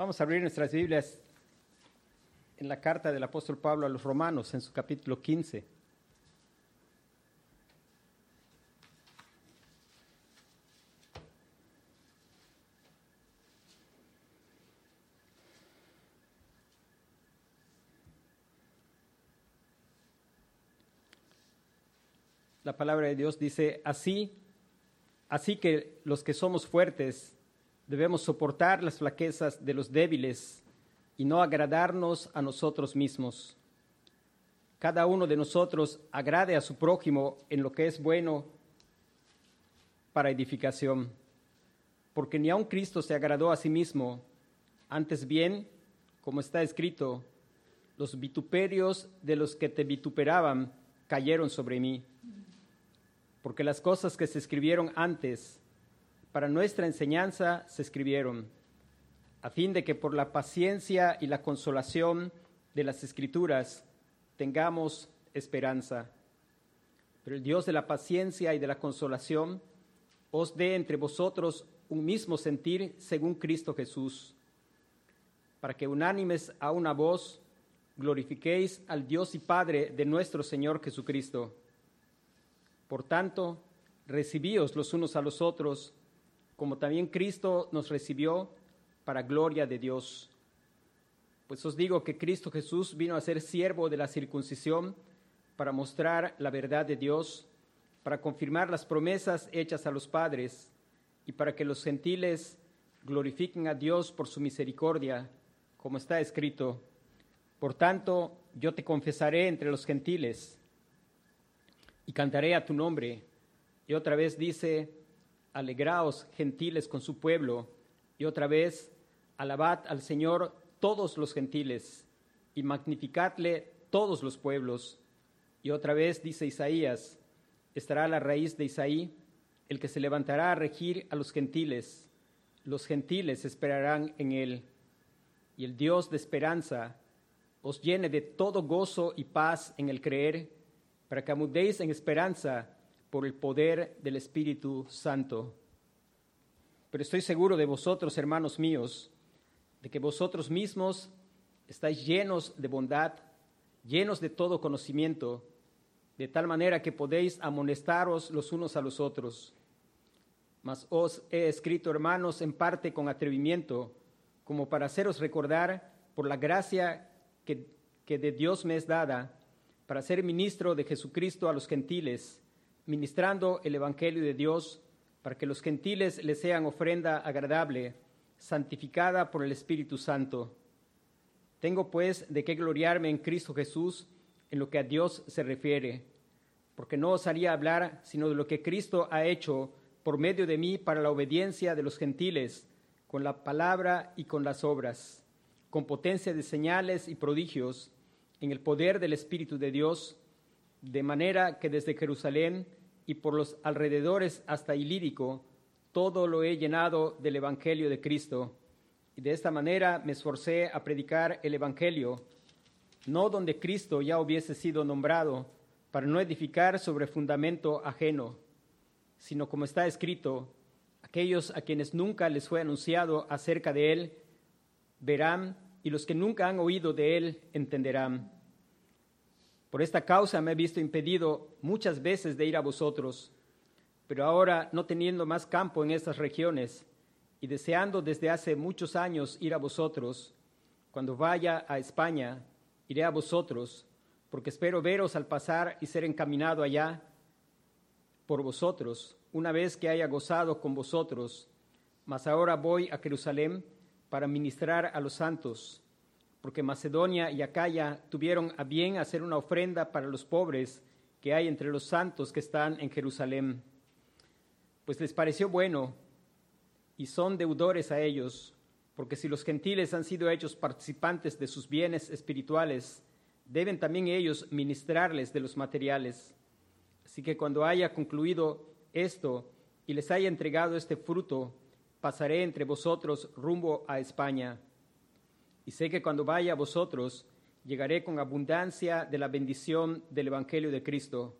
Vamos a abrir nuestras Biblias en la carta del apóstol Pablo a los romanos, en su capítulo 15. La palabra de Dios dice, así, así que los que somos fuertes debemos soportar las flaquezas de los débiles y no agradarnos a nosotros mismos. Cada uno de nosotros agrade a su prójimo en lo que es bueno para edificación, porque ni aun Cristo se agradó a sí mismo, antes bien, como está escrito, los vituperios de los que te vituperaban cayeron sobre mí, porque las cosas que se escribieron antes para nuestra enseñanza se escribieron a fin de que por la paciencia y la consolación de las escrituras tengamos esperanza. Pero el Dios de la paciencia y de la consolación os dé entre vosotros un mismo sentir según Cristo Jesús, para que unánimes a una voz glorifiquéis al Dios y Padre de nuestro Señor Jesucristo. Por tanto, recibíos los unos a los otros, como también Cristo nos recibió para gloria de Dios. Pues os digo que Cristo Jesús vino a ser siervo de la circuncisión para mostrar la verdad de Dios, para confirmar las promesas hechas a los padres y para que los gentiles glorifiquen a Dios por su misericordia, como está escrito. Por tanto, yo te confesaré entre los gentiles y cantaré a tu nombre. Y otra vez dice, alegraos gentiles con su pueblo. Y otra vez, Alabad al Señor todos los gentiles y magnificadle todos los pueblos. Y otra vez dice Isaías, estará la raíz de Isaí, el que se levantará a regir a los gentiles. Los gentiles esperarán en él. Y el Dios de esperanza os llene de todo gozo y paz en el creer, para que amudéis en esperanza por el poder del Espíritu Santo. Pero estoy seguro de vosotros, hermanos míos, de que vosotros mismos estáis llenos de bondad, llenos de todo conocimiento, de tal manera que podéis amonestaros los unos a los otros. Mas os he escrito, hermanos, en parte con atrevimiento, como para haceros recordar por la gracia que, que de Dios me es dada, para ser ministro de Jesucristo a los gentiles, ministrando el Evangelio de Dios, para que los gentiles le sean ofrenda agradable santificada por el Espíritu Santo. Tengo pues de qué gloriarme en Cristo Jesús en lo que a Dios se refiere, porque no os haría hablar sino de lo que Cristo ha hecho por medio de mí para la obediencia de los gentiles, con la palabra y con las obras, con potencia de señales y prodigios, en el poder del Espíritu de Dios, de manera que desde Jerusalén y por los alrededores hasta Ilírico, todo lo he llenado del Evangelio de Cristo. Y de esta manera me esforcé a predicar el Evangelio, no donde Cristo ya hubiese sido nombrado, para no edificar sobre fundamento ajeno, sino como está escrito, aquellos a quienes nunca les fue anunciado acerca de Él, verán, y los que nunca han oído de Él entenderán. Por esta causa me he visto impedido muchas veces de ir a vosotros pero ahora no teniendo más campo en estas regiones y deseando desde hace muchos años ir a vosotros, cuando vaya a España, iré a vosotros, porque espero veros al pasar y ser encaminado allá por vosotros, una vez que haya gozado con vosotros. Mas ahora voy a Jerusalén para ministrar a los santos, porque Macedonia y Acaya tuvieron a bien hacer una ofrenda para los pobres que hay entre los santos que están en Jerusalén pues les pareció bueno y son deudores a ellos, porque si los gentiles han sido hechos participantes de sus bienes espirituales, deben también ellos ministrarles de los materiales. Así que cuando haya concluido esto y les haya entregado este fruto, pasaré entre vosotros rumbo a España. Y sé que cuando vaya a vosotros, llegaré con abundancia de la bendición del Evangelio de Cristo.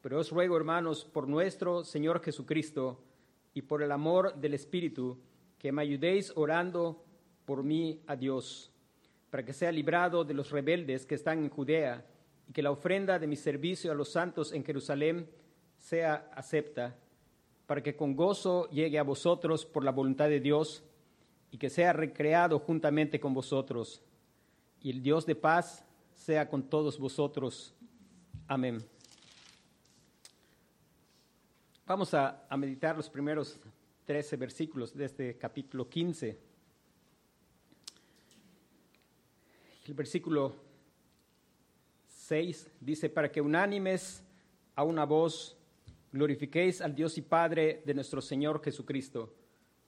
Pero os ruego, hermanos, por nuestro Señor Jesucristo y por el amor del Espíritu, que me ayudéis orando por mí a Dios, para que sea librado de los rebeldes que están en Judea, y que la ofrenda de mi servicio a los santos en Jerusalén sea acepta, para que con gozo llegue a vosotros por la voluntad de Dios, y que sea recreado juntamente con vosotros. Y el Dios de paz sea con todos vosotros. Amén. Vamos a, a meditar los primeros 13 versículos de este capítulo 15. El versículo 6 dice, para que unánimes a una voz glorifiquéis al Dios y Padre de nuestro Señor Jesucristo,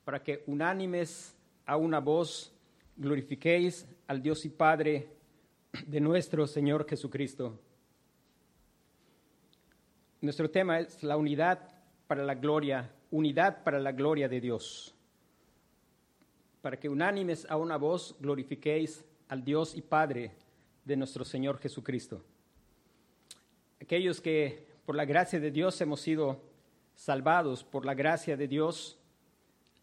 para que unánimes a una voz glorifiquéis al Dios y Padre de nuestro Señor Jesucristo. Nuestro tema es la unidad para la gloria, unidad para la gloria de Dios. Para que unánimes a una voz glorifiquéis al Dios y Padre de nuestro Señor Jesucristo. Aquellos que por la gracia de Dios hemos sido salvados, por la gracia de Dios,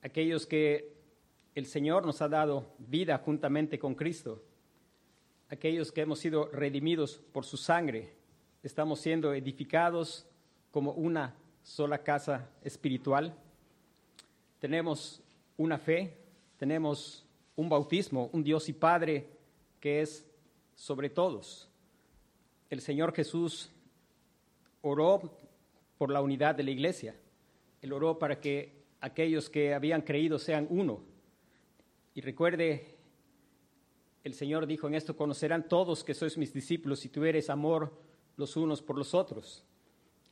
aquellos que el Señor nos ha dado vida juntamente con Cristo, aquellos que hemos sido redimidos por su sangre, estamos siendo edificados como una sola casa espiritual. Tenemos una fe, tenemos un bautismo, un Dios y Padre que es sobre todos. El Señor Jesús oró por la unidad de la iglesia. Él oró para que aquellos que habían creído sean uno. Y recuerde, el Señor dijo en esto, conocerán todos que sois mis discípulos si tuvieres amor los unos por los otros.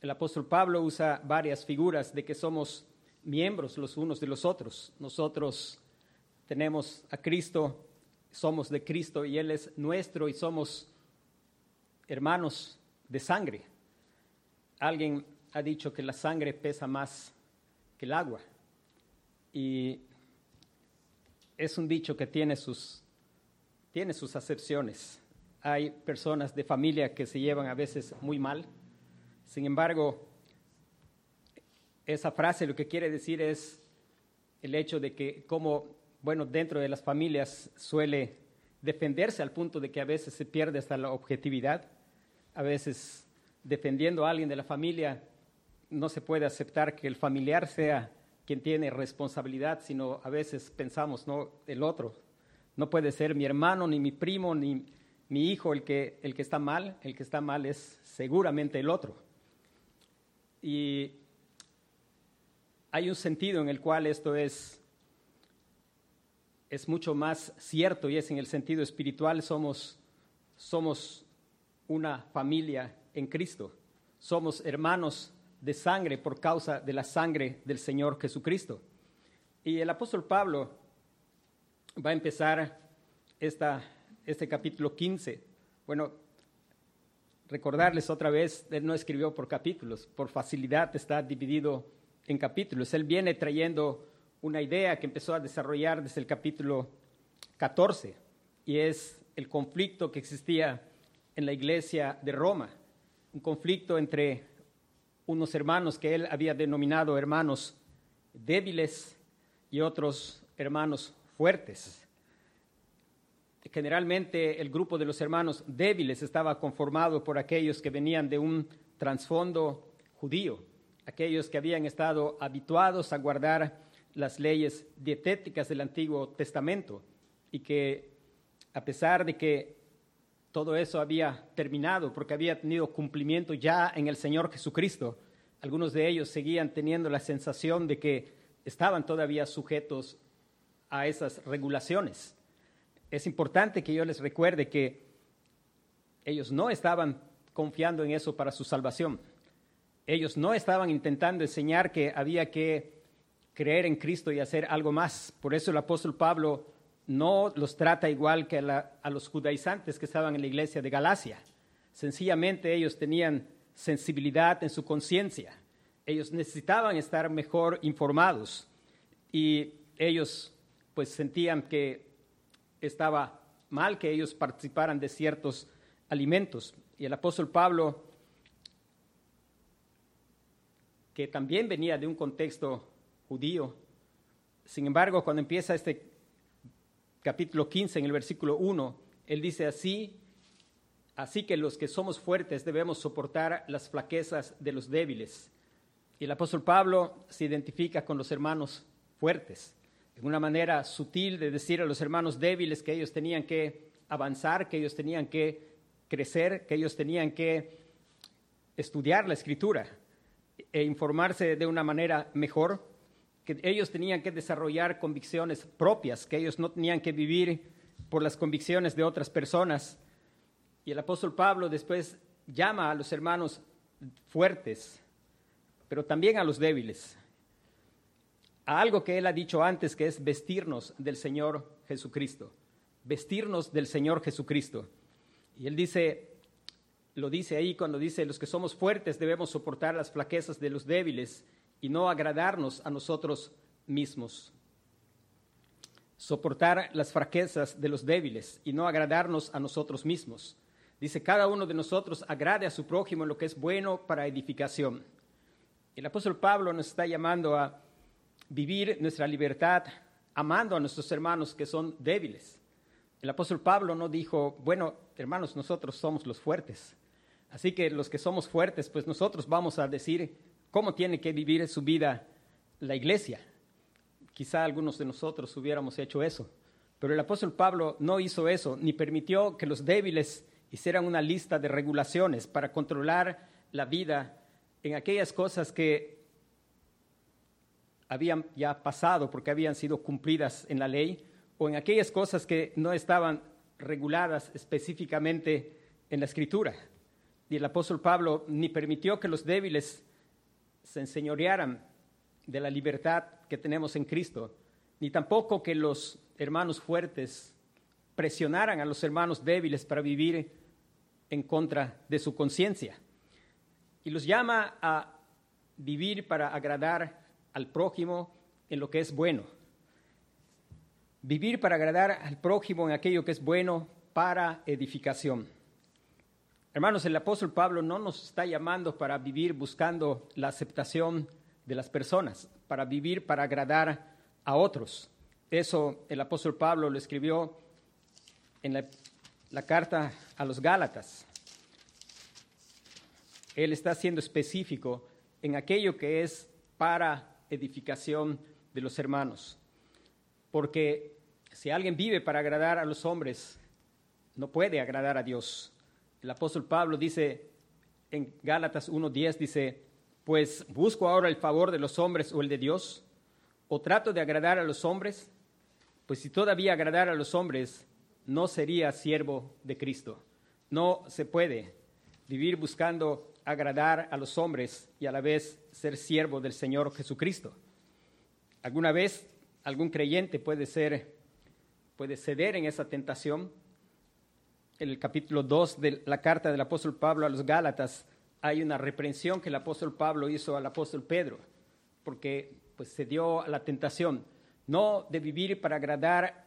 El apóstol Pablo usa varias figuras de que somos miembros los unos de los otros. Nosotros tenemos a Cristo, somos de Cristo y Él es nuestro y somos hermanos de sangre. Alguien ha dicho que la sangre pesa más que el agua y es un dicho que tiene sus, tiene sus acepciones. Hay personas de familia que se llevan a veces muy mal sin embargo, esa frase lo que quiere decir es el hecho de que como, bueno, dentro de las familias suele defenderse al punto de que a veces se pierde hasta la objetividad, a veces defendiendo a alguien de la familia no se puede aceptar que el familiar sea quien tiene responsabilidad, sino a veces pensamos, no, el otro. No puede ser mi hermano, ni mi primo, ni mi hijo el que, el que está mal, el que está mal es seguramente el otro. Y hay un sentido en el cual esto es, es mucho más cierto y es en el sentido espiritual, somos, somos una familia en Cristo, somos hermanos de sangre por causa de la sangre del Señor Jesucristo. Y el apóstol Pablo va a empezar esta, este capítulo 15. Bueno, recordarles otra vez, él no escribió por capítulos, por facilidad está dividido en capítulos. Él viene trayendo una idea que empezó a desarrollar desde el capítulo 14 y es el conflicto que existía en la iglesia de Roma, un conflicto entre unos hermanos que él había denominado hermanos débiles y otros hermanos fuertes. Generalmente el grupo de los hermanos débiles estaba conformado por aquellos que venían de un trasfondo judío, aquellos que habían estado habituados a guardar las leyes dietéticas del Antiguo Testamento y que a pesar de que todo eso había terminado porque había tenido cumplimiento ya en el Señor Jesucristo, algunos de ellos seguían teniendo la sensación de que estaban todavía sujetos a esas regulaciones es importante que yo les recuerde que ellos no estaban confiando en eso para su salvación. Ellos no estaban intentando enseñar que había que creer en Cristo y hacer algo más. Por eso el apóstol Pablo no los trata igual que a, los judaizantes que estaban en la iglesia de Galacia. Sencillamente ellos tenían sensibilidad en su conciencia. Ellos necesitaban estar mejor informados y ellos pues sentían que estaba mal que ellos participaran de ciertos alimentos. Y el apóstol Pablo, que también venía de un contexto judío, sin embargo, cuando empieza este capítulo 15, en el versículo 1, él dice así, así que los que somos fuertes debemos soportar las flaquezas de los débiles. Y el apóstol Pablo se identifica con los hermanos fuertes, en una manera sutil de decir a los hermanos débiles que ellos tenían que avanzar, que ellos tenían que crecer, que ellos tenían que estudiar la escritura e informarse de una manera mejor, que ellos tenían que desarrollar convicciones propias, que ellos no tenían que vivir por las convicciones de otras personas. Y el apóstol Pablo después llama a los hermanos fuertes, pero también a los débiles, a algo que él ha dicho antes, que es vestirnos del Señor Jesucristo, vestirnos del Señor Jesucristo. Y él dice, lo dice ahí cuando dice, los que somos fuertes debemos soportar las flaquezas de los débiles y no agradarnos a nosotros mismos. Soportar las fraquezas de los débiles y no agradarnos a nosotros mismos. Dice, cada uno de nosotros agrade a su prójimo en lo que es bueno para edificación. El apóstol Pablo nos está llamando a vivir nuestra libertad amando a nuestros hermanos que son débiles. El apóstol Pablo no dijo, bueno, hermanos, nosotros somos los fuertes. Así que los que somos fuertes, pues nosotros vamos a decir cómo tiene que vivir su vida la iglesia. Quizá algunos de nosotros hubiéramos hecho eso, pero el apóstol Pablo no hizo eso, ni permitió que los débiles hicieran una lista de regulaciones para controlar la vida en aquellas cosas que habían ya pasado porque habían sido cumplidas en la ley, o en aquellas cosas que no estaban reguladas específicamente en la escritura. Y el apóstol Pablo ni permitió que los débiles se enseñorearan de la libertad que tenemos en Cristo, ni tampoco que los hermanos fuertes presionaran a los hermanos débiles para vivir en contra de su conciencia. Y los llama a vivir para agradar al prójimo en lo que es bueno. Vivir para agradar al prójimo en aquello que es bueno para edificación. Hermanos, el apóstol Pablo no nos está llamando para vivir buscando la aceptación de las personas, para vivir para agradar a otros. Eso el apóstol Pablo lo escribió en la, carta a los Gálatas. Él está siendo específico en aquello que es para edificación de los hermanos. Porque si alguien vive para agradar a los hombres, no puede agradar a Dios. El apóstol Pablo dice en Gálatas 1.10, dice, pues busco ahora el favor de los hombres o el de Dios, o trato de agradar a los hombres, pues si todavía agradar a los hombres, no sería siervo de Cristo. No se puede vivir buscando agradar a los hombres y a la vez ser siervo del Señor Jesucristo. Alguna vez algún creyente puede ser puede ceder en esa tentación en el capítulo 2 de la carta del apóstol Pablo a los Gálatas hay una reprensión que el apóstol Pablo hizo al apóstol Pedro, porque pues se dio a la tentación, no de vivir para agradar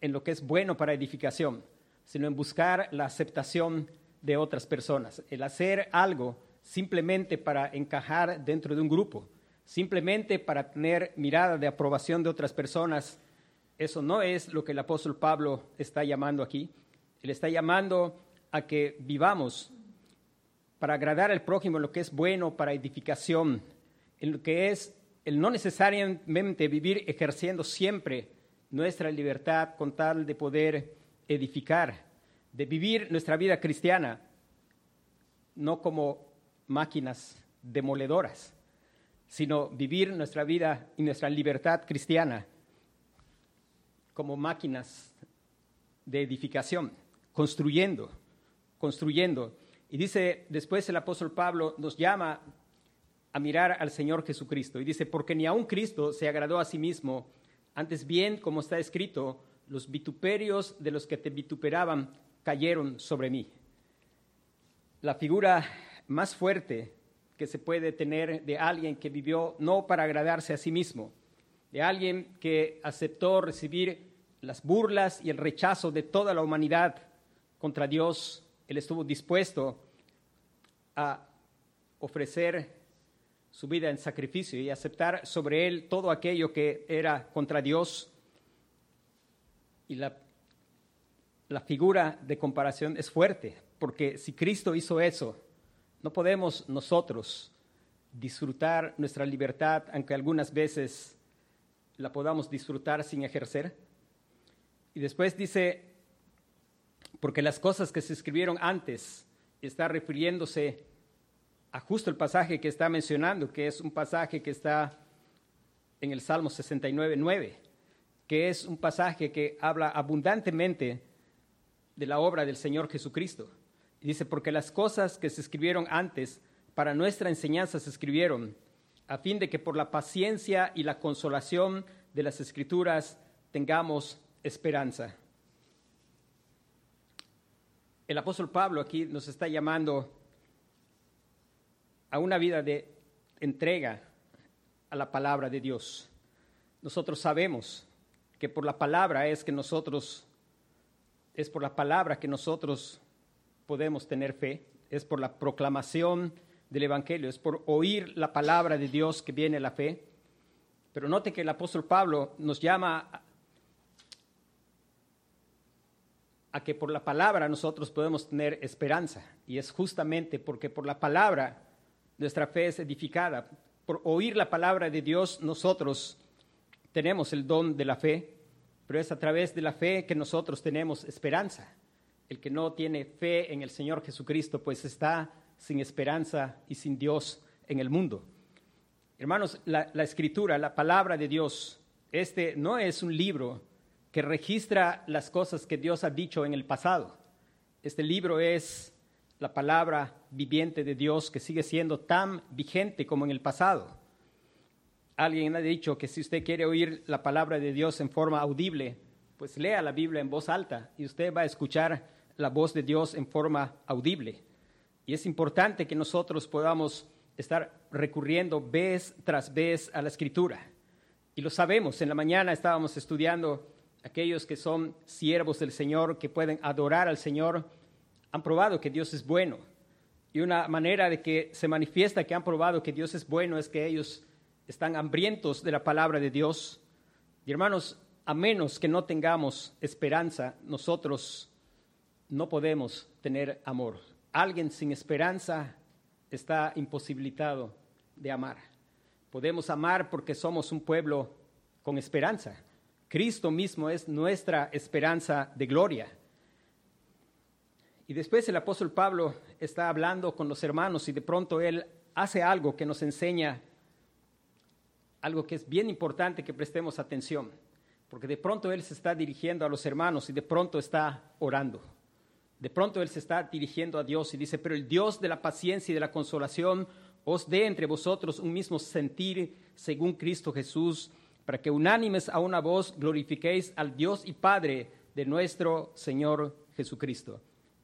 en lo que es bueno para edificación, sino en buscar la aceptación de otras personas, el hacer algo simplemente para encajar dentro de un grupo, simplemente para tener mirada de aprobación de otras personas, eso no es lo que el apóstol Pablo está llamando aquí. Él está llamando a que vivamos para agradar al prójimo en lo que es bueno para edificación, en lo que es el no necesariamente vivir ejerciendo siempre nuestra libertad con tal de poder edificar, de vivir nuestra vida cristiana, no como máquinas demoledoras, sino vivir nuestra vida y nuestra libertad cristiana como máquinas de edificación construyendo, construyendo. Y dice después el apóstol Pablo nos llama a mirar al Señor Jesucristo. Y dice, porque ni aun Cristo se agradó a sí mismo, antes bien, como está escrito, los vituperios de los que te vituperaban cayeron sobre mí. La figura más fuerte que se puede tener de alguien que vivió no para agradarse a sí mismo, de alguien que aceptó recibir las burlas y el rechazo de toda la humanidad contra Dios, él estuvo dispuesto a ofrecer su vida en sacrificio y aceptar sobre él todo aquello que era contra Dios. Y la, la figura de comparación es fuerte, porque si Cristo hizo eso, no podemos nosotros disfrutar nuestra libertad, aunque algunas veces la podamos disfrutar sin ejercer. Y después dice, porque las cosas que se escribieron antes, está refiriéndose a justo el pasaje que está mencionando, que es un pasaje que está en el Salmo 69, 9, que es un pasaje que habla abundantemente de la obra del Señor Jesucristo. Y dice, porque las cosas que se escribieron antes para nuestra enseñanza se escribieron, a fin de que por la paciencia y la consolación de las escrituras tengamos esperanza. El apóstol Pablo aquí nos está llamando a una vida de entrega a la palabra de Dios. Nosotros sabemos que por la palabra es que nosotros, es por la palabra que nosotros podemos tener fe, es por la proclamación del Evangelio, es por oír la palabra de Dios que viene la fe. Pero note que el apóstol Pablo nos llama a que por la palabra nosotros podemos tener esperanza. Y es justamente porque por la palabra nuestra fe es edificada. Por oír la palabra de Dios nosotros tenemos el don de la fe, pero es a través de la fe que nosotros tenemos esperanza. El que no tiene fe en el Señor Jesucristo, pues está sin esperanza y sin Dios en el mundo. Hermanos, la, la escritura, la palabra de Dios, este no es un libro que registra las cosas que Dios ha dicho en el pasado. Este libro es la palabra viviente de Dios que sigue siendo tan vigente como en el pasado. Alguien ha dicho que si usted quiere oír la palabra de Dios en forma audible, pues lea la Biblia en voz alta y usted va a escuchar la voz de Dios en forma audible. Y es importante que nosotros podamos estar recurriendo vez tras vez a la escritura. Y lo sabemos, en la mañana estábamos estudiando aquellos que son siervos del Señor, que pueden adorar al Señor, han probado que Dios es bueno. Y una manera de que se manifiesta que han probado que Dios es bueno es que ellos están hambrientos de la palabra de Dios. Y hermanos, a menos que no tengamos esperanza, nosotros no podemos tener amor. Alguien sin esperanza está imposibilitado de amar. Podemos amar porque somos un pueblo con esperanza. Cristo mismo es nuestra esperanza de gloria. Y después el apóstol Pablo está hablando con los hermanos y de pronto él hace algo que nos enseña algo que es bien importante que prestemos atención, porque de pronto él se está dirigiendo a los hermanos y de pronto está orando. De pronto él se está dirigiendo a Dios y dice, pero el Dios de la paciencia y de la consolación os dé entre vosotros un mismo sentir según Cristo Jesús para que unánimes a una voz glorifiquéis al Dios y Padre de nuestro Señor Jesucristo.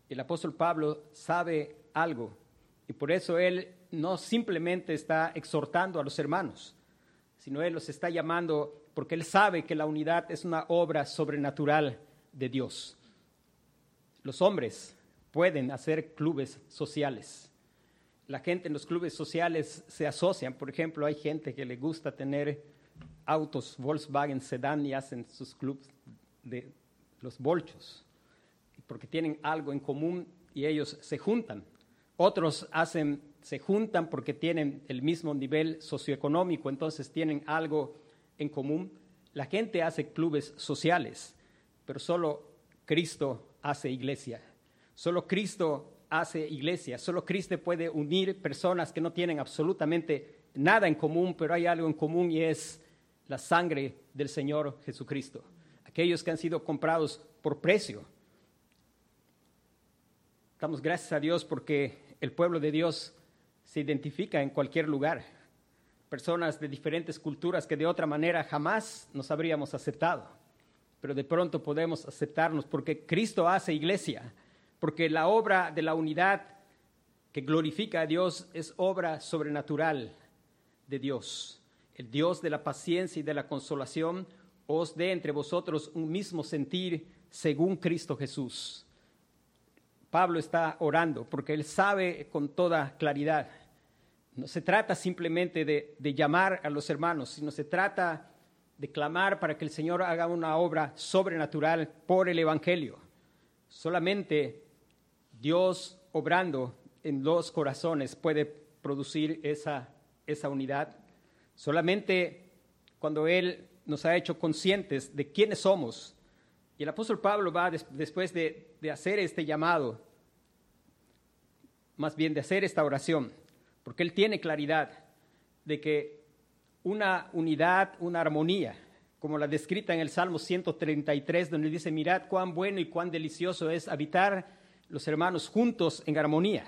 El apóstol Pablo sabe algo y por eso él no simplemente está exhortando a los hermanos, sino él los está llamando porque él sabe que la unidad es una obra sobrenatural de Dios. Los hombres pueden hacer clubes sociales. La gente en los clubes sociales se asocian. Por ejemplo, hay gente que le gusta tener autos Volkswagen Sedan y hacen sus clubes de los bolchos, porque tienen algo en común y ellos se juntan. Otros hacen, se juntan porque tienen el mismo nivel socioeconómico, entonces tienen algo en común. La gente hace clubes sociales, pero solo Cristo hace iglesia. Solo Cristo hace iglesia. Solo Cristo puede unir personas que no tienen absolutamente nada en común, pero hay algo en común y es la sangre del Señor Jesucristo. Aquellos que han sido comprados por precio. Damos gracias a Dios porque el pueblo de Dios se identifica en cualquier lugar. Personas de diferentes culturas que de otra manera jamás nos habríamos aceptado. Pero de pronto podemos aceptarnos porque Cristo hace iglesia, porque la obra de la unidad que glorifica a Dios es obra sobrenatural de Dios el Dios de la paciencia y de la consolación, os dé entre vosotros un mismo sentir según Cristo Jesús. Pablo está orando porque él sabe con toda claridad. No se trata simplemente de, llamar a los hermanos, sino se trata de clamar para que el Señor haga una obra sobrenatural por el Evangelio. Solamente Dios obrando en los corazones puede producir esa, unidad. Solamente cuando Él nos ha hecho conscientes de quiénes somos. Y el apóstol Pablo va después de, de hacer este llamado, más bien de hacer esta oración, porque Él tiene claridad de que una unidad, una armonía, como la descrita en el Salmo 133, donde dice, mirad cuán bueno y cuán delicioso es habitar los hermanos juntos en armonía.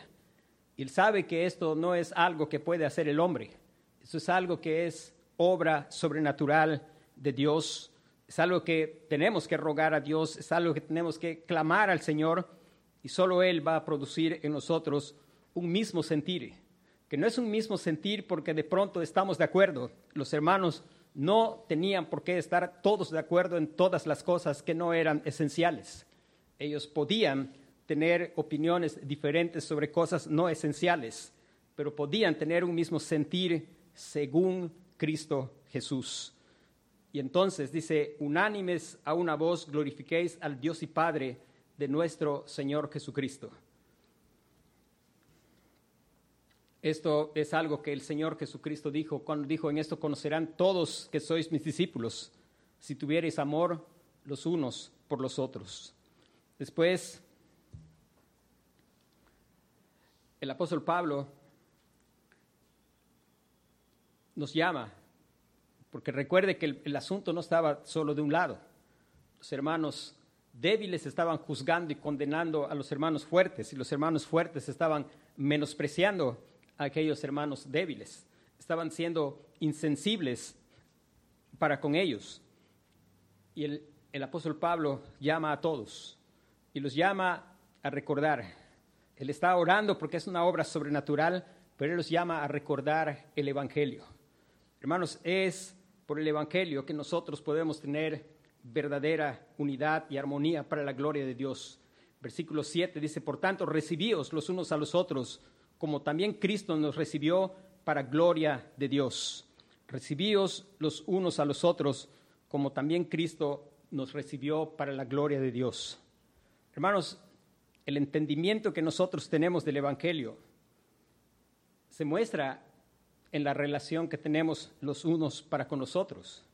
Y él sabe que esto no es algo que puede hacer el hombre, eso es algo que es obra sobrenatural de Dios, es algo que tenemos que rogar a Dios, es algo que tenemos que clamar al Señor y solo Él va a producir en nosotros un mismo sentir que no es un mismo sentir porque de pronto estamos de acuerdo. Los hermanos no tenían por qué estar todos de acuerdo en todas las cosas que no eran esenciales. Ellos podían tener opiniones diferentes sobre cosas no esenciales, pero podían tener un mismo sentir según Cristo Jesús. Y entonces dice, unánimes a una voz, glorifiquéis al Dios y Padre de nuestro Señor Jesucristo. Esto es algo que el Señor Jesucristo dijo cuando dijo, en esto conocerán todos que sois mis discípulos, si tuviereis amor los unos por los otros. Después, el apóstol Pablo nos llama, porque recuerde que el, asunto no estaba solo de un lado. Los hermanos débiles estaban juzgando y condenando a los hermanos fuertes, y los hermanos fuertes estaban menospreciando aquellos hermanos débiles. Estaban siendo insensibles para con ellos. Y el apóstol Pablo llama a todos y los llama a recordar. Él está orando porque es una obra sobrenatural, pero él los llama a recordar el Evangelio. Hermanos, es por el Evangelio que nosotros podemos tener verdadera unidad y armonía para la gloria de Dios. Versículo 7 dice, por tanto, recibíos los unos a los otros como también Cristo nos recibió para gloria de Dios. Recibíos los unos a los otros, como también Cristo nos recibió para la gloria de Dios. Hermanos, el entendimiento que nosotros tenemos del Evangelio se muestra en la relación que tenemos los unos para con nosotros.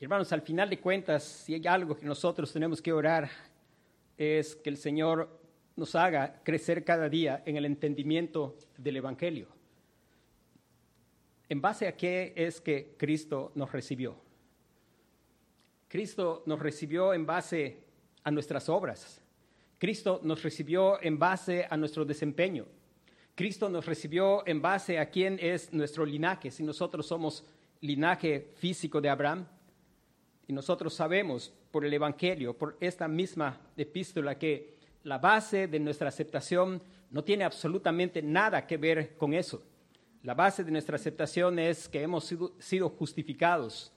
hermanos, al final de cuentas, si hay algo que nosotros tenemos que orar, es que el Señor nos haga crecer cada día en el entendimiento del Evangelio. ¿En base a qué es que Cristo nos recibió? Cristo nos recibió en base a nuestras obras. Cristo nos recibió en base a nuestro desempeño. Cristo nos recibió en base a quién es nuestro linaje. Si nosotros somos linaje físico de Abraham, y nosotros sabemos por el Evangelio, por esta misma epístola, que la base de nuestra aceptación no tiene absolutamente nada que ver con eso. La base de nuestra aceptación es que hemos sido, justificados.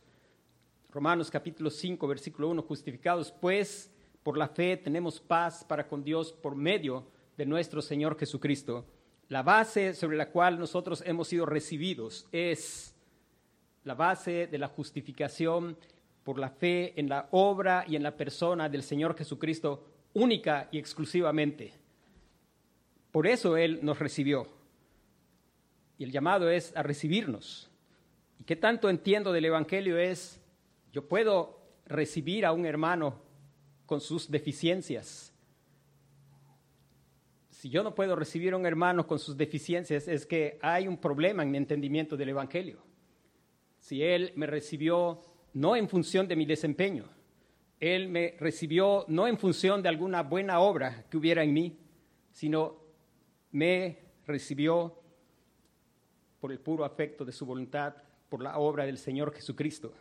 Romanos capítulo 5, versículo 1, justificados pues por la fe tenemos paz para con Dios por medio de nuestro Señor Jesucristo. La base sobre la cual nosotros hemos sido recibidos es la base de la justificación por la fe en la obra y en la persona del Señor Jesucristo única y exclusivamente. Por eso Él nos recibió. Y el llamado es a recibirnos. ¿Y qué tanto entiendo del Evangelio es, yo puedo recibir a un hermano con sus deficiencias? Si yo no puedo recibir a un hermano con sus deficiencias, es que hay un problema en mi entendimiento del Evangelio. Si Él me recibió no en función de mi desempeño, él me recibió no en función de alguna buena obra que hubiera en mí, sino me recibió por el puro afecto de su voluntad, por la obra del Señor Jesucristo.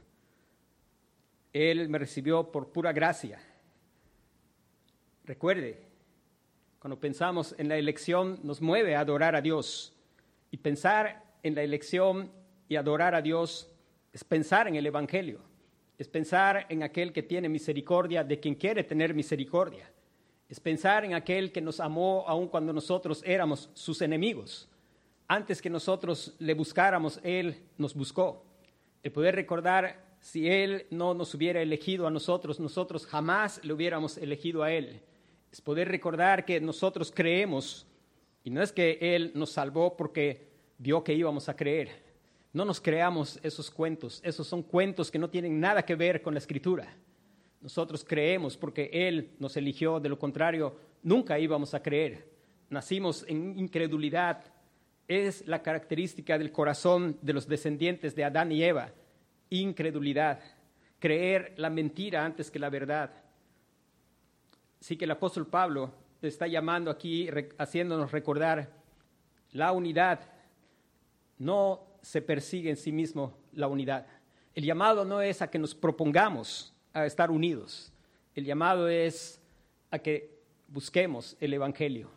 Él me recibió por pura gracia. Recuerde, cuando pensamos en la elección nos mueve a adorar a Dios. Y pensar en la elección y adorar a Dios es pensar en el Evangelio es pensar en aquel que tiene misericordia de quien quiere tener misericordia. Es pensar en aquel que nos amó aun cuando nosotros éramos sus enemigos. Antes que nosotros le buscáramos, Él nos buscó. El poder recordar si Él no nos hubiera elegido a nosotros, nosotros jamás le hubiéramos elegido a Él. Es poder recordar que nosotros creemos, y no es que Él nos salvó porque vio que íbamos a creer. No nos creamos esos cuentos, esos son cuentos que no tienen nada que ver con la escritura. Nosotros creemos porque Él nos eligió, de lo contrario, nunca íbamos a creer. Nacimos en incredulidad. Es la característica del corazón de los descendientes de Adán y Eva incredulidad, creer la mentira antes que la verdad. Así que el apóstol Pablo está llamando aquí, haciéndonos recordar la unidad. No se persigue en sí mismo la unidad. El llamado no es a que nos propongamos a estar unidos. El llamado es a que busquemos el Evangelio,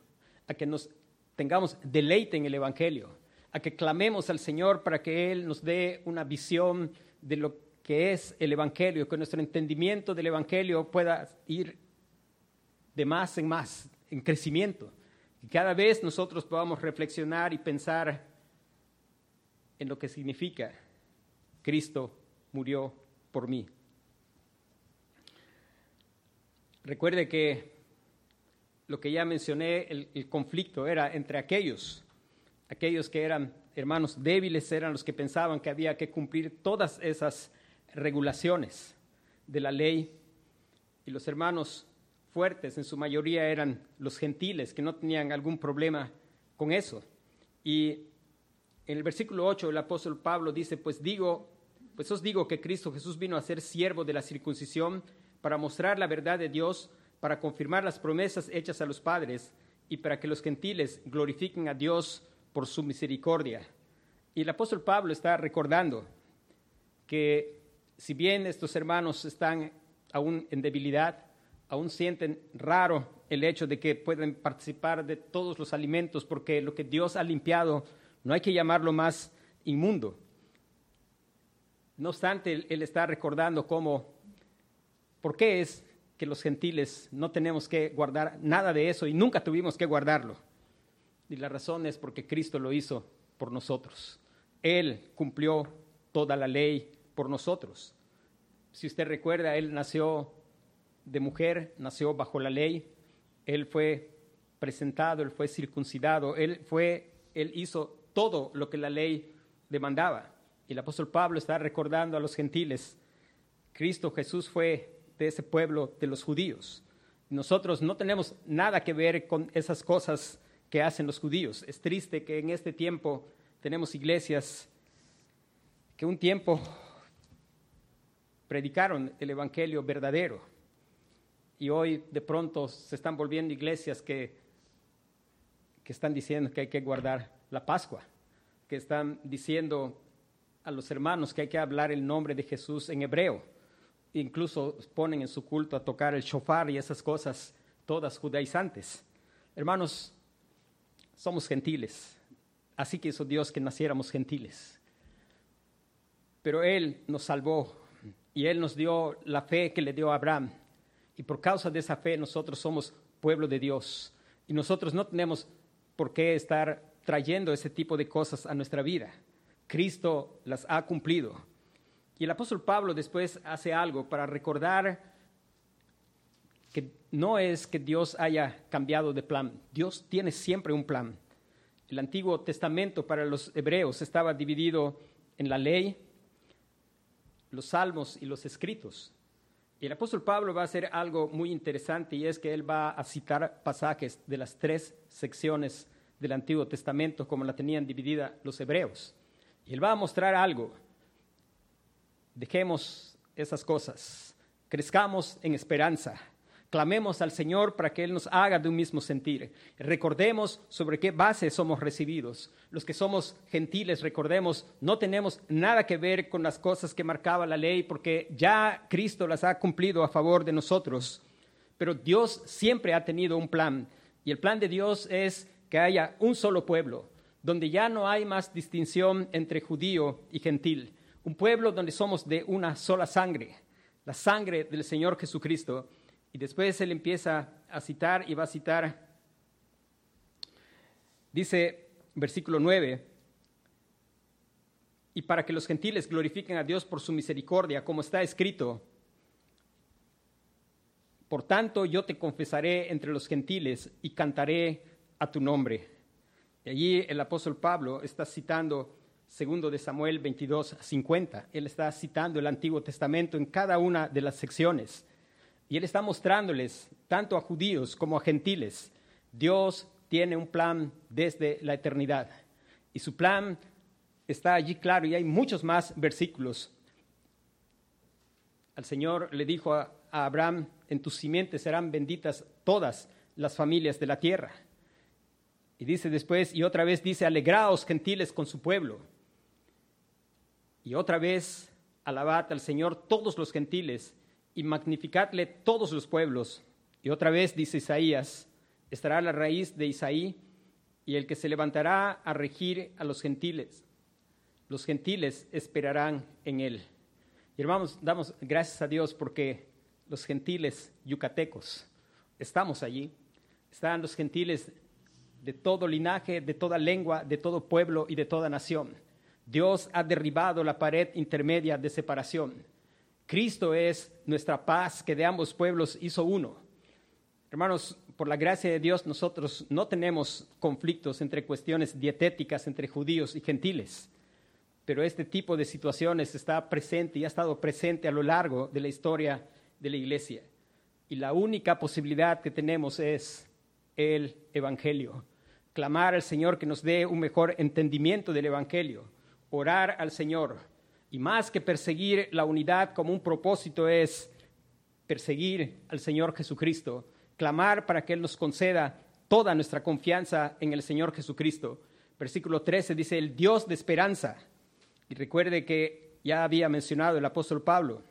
a que nos tengamos deleite en el Evangelio, a que clamemos al Señor para que Él nos dé una visión de lo que es el Evangelio, que nuestro entendimiento del Evangelio pueda ir de más en más, en crecimiento. Y cada vez nosotros podamos reflexionar y pensar en lo que significa Cristo murió por mí. Recuerde que lo que ya mencioné, el, el conflicto era entre aquellos, aquellos que eran hermanos débiles eran los que pensaban que había que cumplir todas esas regulaciones de la ley y los hermanos fuertes en su mayoría eran los gentiles que no tenían algún problema con eso. Y en el versículo 8 el apóstol Pablo dice, pues digo, pues os digo que Cristo Jesús vino a ser siervo de la circuncisión para mostrar la verdad de Dios, para confirmar las promesas hechas a los padres y para que los gentiles glorifiquen a Dios por su misericordia. Y el apóstol Pablo está recordando que si bien estos hermanos están aún en debilidad, aún sienten raro el hecho de que pueden participar de todos los alimentos, porque lo que Dios ha limpiado no hay que llamarlo más inmundo. No obstante, él, está recordando cómo, por qué es que los gentiles no tenemos que guardar nada de eso y nunca tuvimos que guardarlo. Y la razón es porque Cristo lo hizo por nosotros. Él cumplió toda la ley por nosotros. Si usted recuerda, Él nació de mujer, nació bajo la ley, Él fue presentado, Él fue circuncidado, Él, fue, él hizo todo lo que la ley demandaba. Y el apóstol Pablo está recordando a los gentiles, Cristo Jesús fue de ese pueblo de los judíos. Nosotros no tenemos nada que ver con esas cosas que hacen los judíos. Es triste que en este tiempo tenemos iglesias que un tiempo predicaron el Evangelio verdadero y hoy de pronto se están volviendo iglesias que, que están diciendo que hay que guardar la Pascua, que están diciendo a los hermanos que hay que hablar el nombre de Jesús en hebreo. Incluso ponen en su culto a tocar el shofar y esas cosas todas judaizantes. Hermanos, somos gentiles. Así que hizo Dios que naciéramos gentiles. Pero Él nos salvó y Él nos dio la fe que le dio a Abraham. Y por causa de esa fe nosotros somos pueblo de Dios. Y nosotros no tenemos por qué estar trayendo ese tipo de cosas a nuestra vida. Cristo las ha cumplido. Y el apóstol Pablo después hace algo para recordar que no es que Dios haya cambiado de plan. Dios tiene siempre un plan. El Antiguo Testamento para los hebreos estaba dividido en la ley, los salmos y los escritos. El apóstol Pablo va a hacer algo muy interesante y es que él va a citar pasajes de las tres secciones del Antiguo Testamento como la tenían dividida los hebreos. Y él va a mostrar algo. Dejemos esas cosas, crezcamos en esperanza, Clamemos al Señor para que Él nos haga de un mismo sentir. Recordemos sobre qué base somos recibidos. Los que somos gentiles, recordemos, no tenemos nada que ver con las cosas que marcaba la ley porque ya Cristo las ha cumplido a favor de nosotros. Pero Dios siempre ha tenido un plan y el plan de Dios es que haya un solo pueblo, donde ya no hay más distinción entre judío y gentil. Un pueblo donde somos de una sola sangre, la sangre del Señor Jesucristo y después él empieza a citar y va a citar, dice versículo 9, y para que los gentiles glorifiquen a Dios por su misericordia, como está escrito. Por tanto, yo te confesaré entre los gentiles y cantaré a tu nombre. Y allí el apóstol Pablo está citando segundo de Samuel 22, 50. Él está citando el Antiguo Testamento en cada una de las secciones. Y él está mostrándoles, tanto a judíos como a gentiles, Dios tiene un plan desde la eternidad. Y su plan está allí claro y hay muchos más versículos. Al Señor le dijo a, Abraham, en tus simientes serán benditas todas las familias de la tierra. Y dice después, y otra vez dice, alegraos gentiles con su pueblo. Y otra vez, alabad al Señor todos los gentiles y magnificadle todos los pueblos. Y otra vez dice Isaías, estará la raíz de Isaí y el que se levantará a regir a los gentiles. Los gentiles esperarán en él. Y hermanos, damos gracias a Dios porque los gentiles yucatecos estamos allí. Están los gentiles de todo linaje, de toda lengua, de todo pueblo y de toda nación. Dios ha derribado la pared intermedia de separación. Cristo es nuestra paz que de ambos pueblos hizo uno. Hermanos, por la gracia de Dios nosotros no tenemos conflictos entre cuestiones dietéticas entre judíos y gentiles, pero este tipo de situaciones está presente y ha estado presente a lo largo de la historia de la iglesia. Y la única posibilidad que tenemos es el Evangelio. Clamar al Señor que nos dé un mejor entendimiento del Evangelio orar al Señor. Y más que perseguir la unidad como un propósito es perseguir al Señor Jesucristo, clamar para que Él nos conceda toda nuestra confianza en el Señor Jesucristo. Versículo 13 dice, el Dios de esperanza. Y recuerde que ya había mencionado el apóstol Pablo,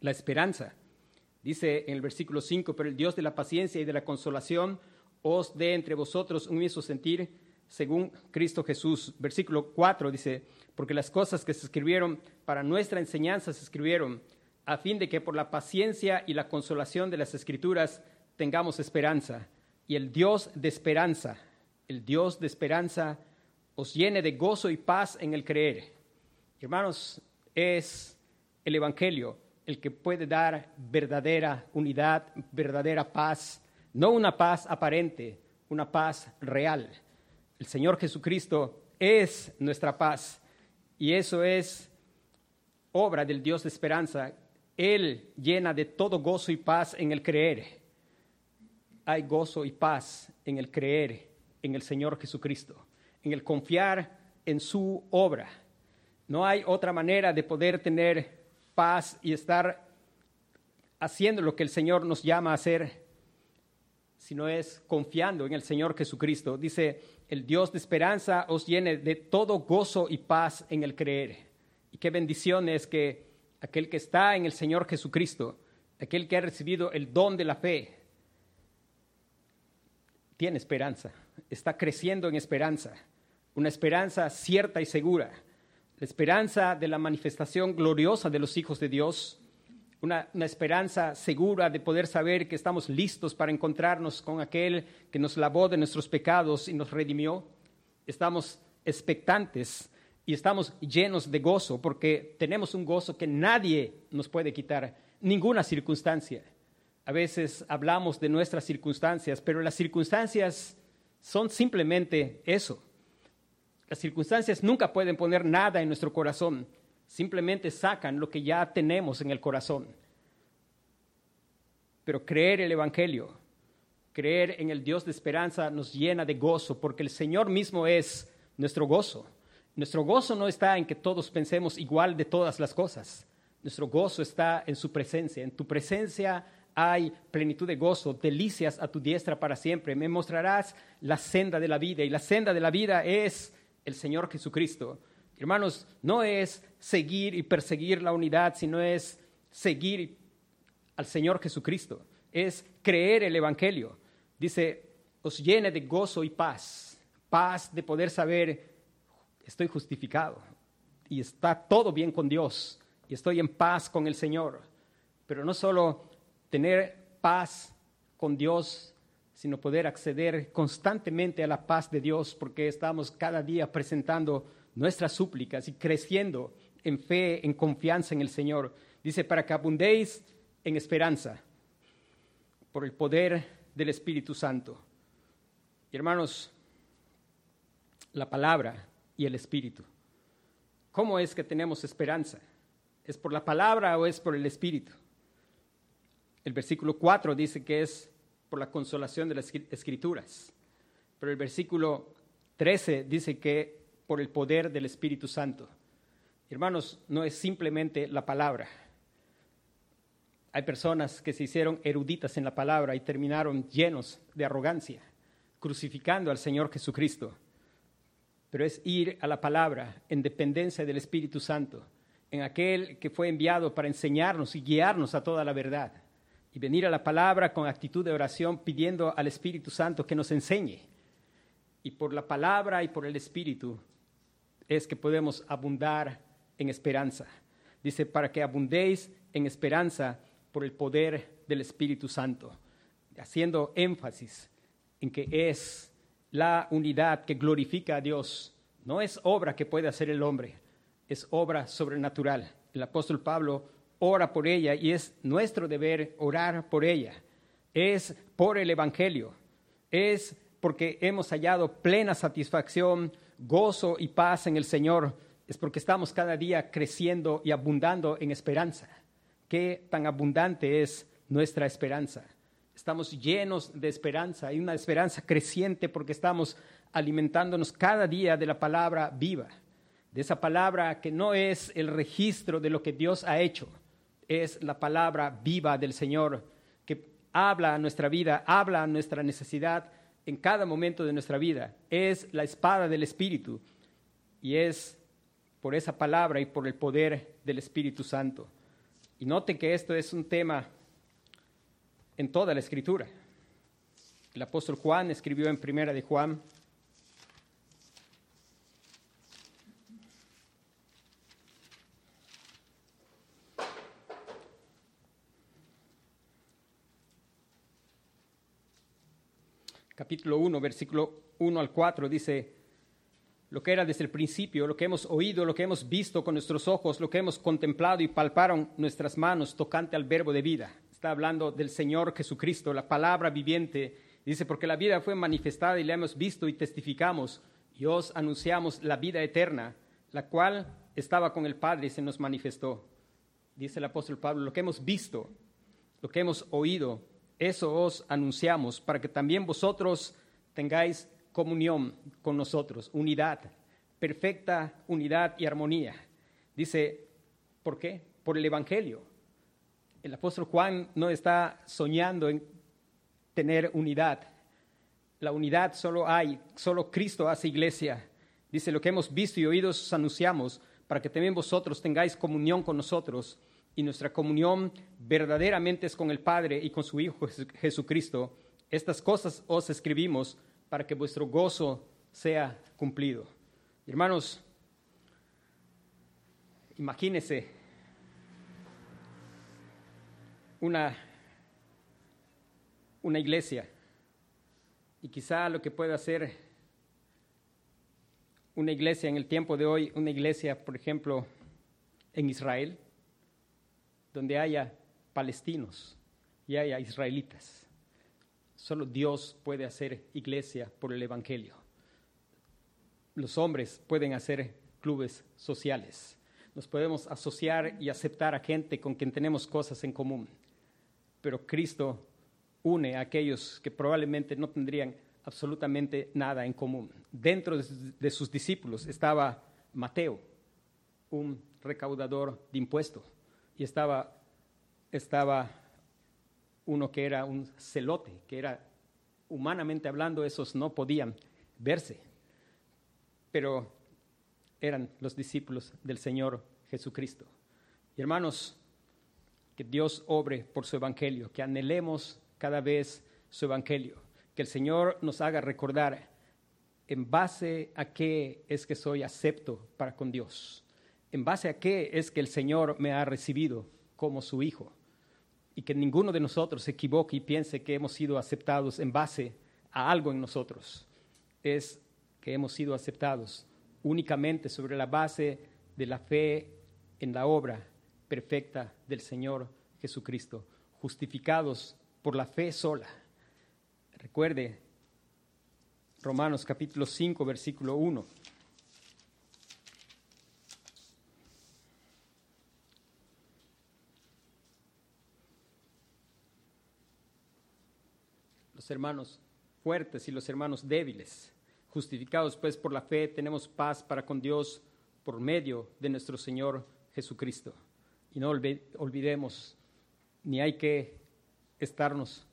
la esperanza. Dice en el versículo 5, pero el Dios de la paciencia y de la consolación os dé entre vosotros un mismo sentir según Cristo Jesús. Versículo 4 dice, porque las cosas que se escribieron para nuestra enseñanza se escribieron a fin de que por la paciencia y la consolación de las escrituras tengamos esperanza. Y el Dios de esperanza, el Dios de esperanza, os llene de gozo y paz en el creer. Hermanos, es el Evangelio el que puede dar verdadera unidad, verdadera paz, no una paz aparente, una paz real. El Señor Jesucristo es nuestra paz y eso es obra del Dios de esperanza. Él llena de todo gozo y paz en el creer. Hay gozo y paz en el creer en el Señor Jesucristo, en el confiar en su obra. No hay otra manera de poder tener paz y estar haciendo lo que el Señor nos llama a hacer, sino es confiando en el Señor Jesucristo. Dice el Dios de esperanza os llene de todo gozo y paz en el creer. Y qué bendición es que aquel que está en el Señor Jesucristo, aquel que ha recibido el don de la fe, tiene esperanza, está creciendo en esperanza, una esperanza cierta y segura, la esperanza de la manifestación gloriosa de los hijos de Dios, una, esperanza segura de poder saber que estamos listos para encontrarnos con aquel que nos lavó de nuestros pecados y nos redimió. Estamos expectantes y estamos llenos de gozo porque tenemos un gozo que nadie nos puede quitar, ninguna circunstancia. A veces hablamos de nuestras circunstancias, pero las circunstancias son simplemente eso. Las circunstancias nunca pueden poner nada en nuestro corazón simplemente sacan lo que ya tenemos en el corazón. Pero creer el Evangelio, creer en el Dios de esperanza nos llena de gozo, porque el Señor mismo es nuestro gozo. Nuestro gozo no está en que todos pensemos igual de todas las cosas. Nuestro gozo está en su presencia. En tu presencia hay plenitud de gozo, delicias a tu diestra para siempre. Me mostrarás la senda de la vida y la senda de la vida es el Señor Jesucristo. Hermanos, no es seguir y perseguir la unidad, sino es seguir al Señor Jesucristo, es creer el Evangelio. Dice, os llene de gozo y paz, paz de poder saber, estoy justificado y está todo bien con Dios y estoy en paz con el Señor. Pero no solo tener paz con Dios, sino poder acceder constantemente a la paz de Dios, porque estamos cada día presentando nuestras súplicas y creciendo en fe, en confianza en el Señor. Dice, para que abundéis en esperanza por el poder del Espíritu Santo. Y hermanos, la palabra y el Espíritu. ¿Cómo es que tenemos esperanza? ¿Es por la palabra o es por el Espíritu? El versículo 4 dice que es por la consolación de las escrituras, pero el versículo 13 dice que por el poder del Espíritu Santo. Hermanos, no es simplemente la palabra. Hay personas que se hicieron eruditas en la palabra y terminaron llenos de arrogancia, crucificando al Señor Jesucristo. Pero es ir a la palabra en dependencia del Espíritu Santo, en aquel que fue enviado para enseñarnos y guiarnos a toda la verdad. Y venir a la palabra con actitud de oración pidiendo al Espíritu Santo que nos enseñe. Y por la palabra y por el Espíritu es que podemos abundar en esperanza. Dice, para que abundéis en esperanza por el poder del Espíritu Santo, haciendo énfasis en que es la unidad que glorifica a Dios. No es obra que puede hacer el hombre, es obra sobrenatural. El apóstol Pablo ora por ella y es nuestro deber orar por ella. Es por el Evangelio, es porque hemos hallado plena satisfacción, gozo y paz en el Señor es porque estamos cada día creciendo y abundando en esperanza. Qué tan abundante es nuestra esperanza. Estamos llenos de esperanza y una esperanza creciente porque estamos alimentándonos cada día de la palabra viva, de esa palabra que no es el registro de lo que Dios ha hecho, es la palabra viva del Señor que habla a nuestra vida, habla a nuestra necesidad en cada momento de nuestra vida. Es la espada del Espíritu y es por esa palabra y por el poder del Espíritu Santo. Y note que esto es un tema en toda la escritura. El apóstol Juan escribió en Primera de Juan capítulo 1, versículo 1 al 4, dice, lo que era desde el principio, lo que hemos oído, lo que hemos visto con nuestros ojos, lo que hemos contemplado y palparon nuestras manos tocante al verbo de vida. Está hablando del Señor Jesucristo, la palabra viviente. Dice, porque la vida fue manifestada y la hemos visto y testificamos y os anunciamos la vida eterna, la cual estaba con el Padre y se nos manifestó. Dice el apóstol Pablo, lo que hemos visto, lo que hemos oído, eso os anunciamos, para que también vosotros tengáis comunión con nosotros, unidad, perfecta unidad y armonía. Dice, ¿por qué? Por el Evangelio. El apóstol Juan no está soñando en tener unidad. La unidad solo hay, solo Cristo hace iglesia. Dice, lo que hemos visto y oído os anunciamos, para que también vosotros tengáis comunión con nosotros. Y nuestra comunión verdaderamente es con el Padre y con su Hijo Jesucristo. Estas cosas os escribimos para que vuestro gozo sea cumplido. Hermanos, imagínense una, una iglesia y quizá lo que pueda hacer una iglesia en el tiempo de hoy, una iglesia, por ejemplo, en Israel, donde haya palestinos y haya israelitas Solo Dios puede hacer iglesia por el Evangelio. Los hombres pueden hacer clubes sociales. Nos podemos asociar y aceptar a gente con quien tenemos cosas en común. Pero Cristo une a aquellos que probablemente no tendrían absolutamente nada en común. Dentro de sus discípulos estaba Mateo, un recaudador de impuestos, y estaba, estaba uno que era un celote, que era humanamente hablando, esos no podían verse, pero eran los discípulos del Señor Jesucristo. Y hermanos, que Dios obre por su evangelio, que anhelemos cada vez su evangelio, que el Señor nos haga recordar en base a qué es que soy acepto para con Dios, en base a qué es que el Señor me ha recibido como su hijo y que ninguno de nosotros se equivoque y piense que hemos sido aceptados en base a algo en nosotros. Es que hemos sido aceptados únicamente sobre la base de la fe en la obra perfecta del Señor Jesucristo, justificados por la fe sola. Recuerde Romanos capítulo 5, versículo 1. Los hermanos fuertes y los hermanos débiles, justificados pues por la fe, tenemos paz para con Dios por medio de nuestro Señor Jesucristo. Y no olvidemos, ni hay que estarnos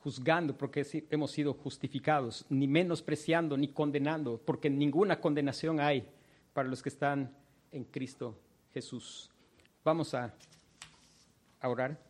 juzgando porque hemos sido justificados, ni menospreciando, ni condenando, porque ninguna condenación hay para los que están en Cristo Jesús. Vamos a, orar.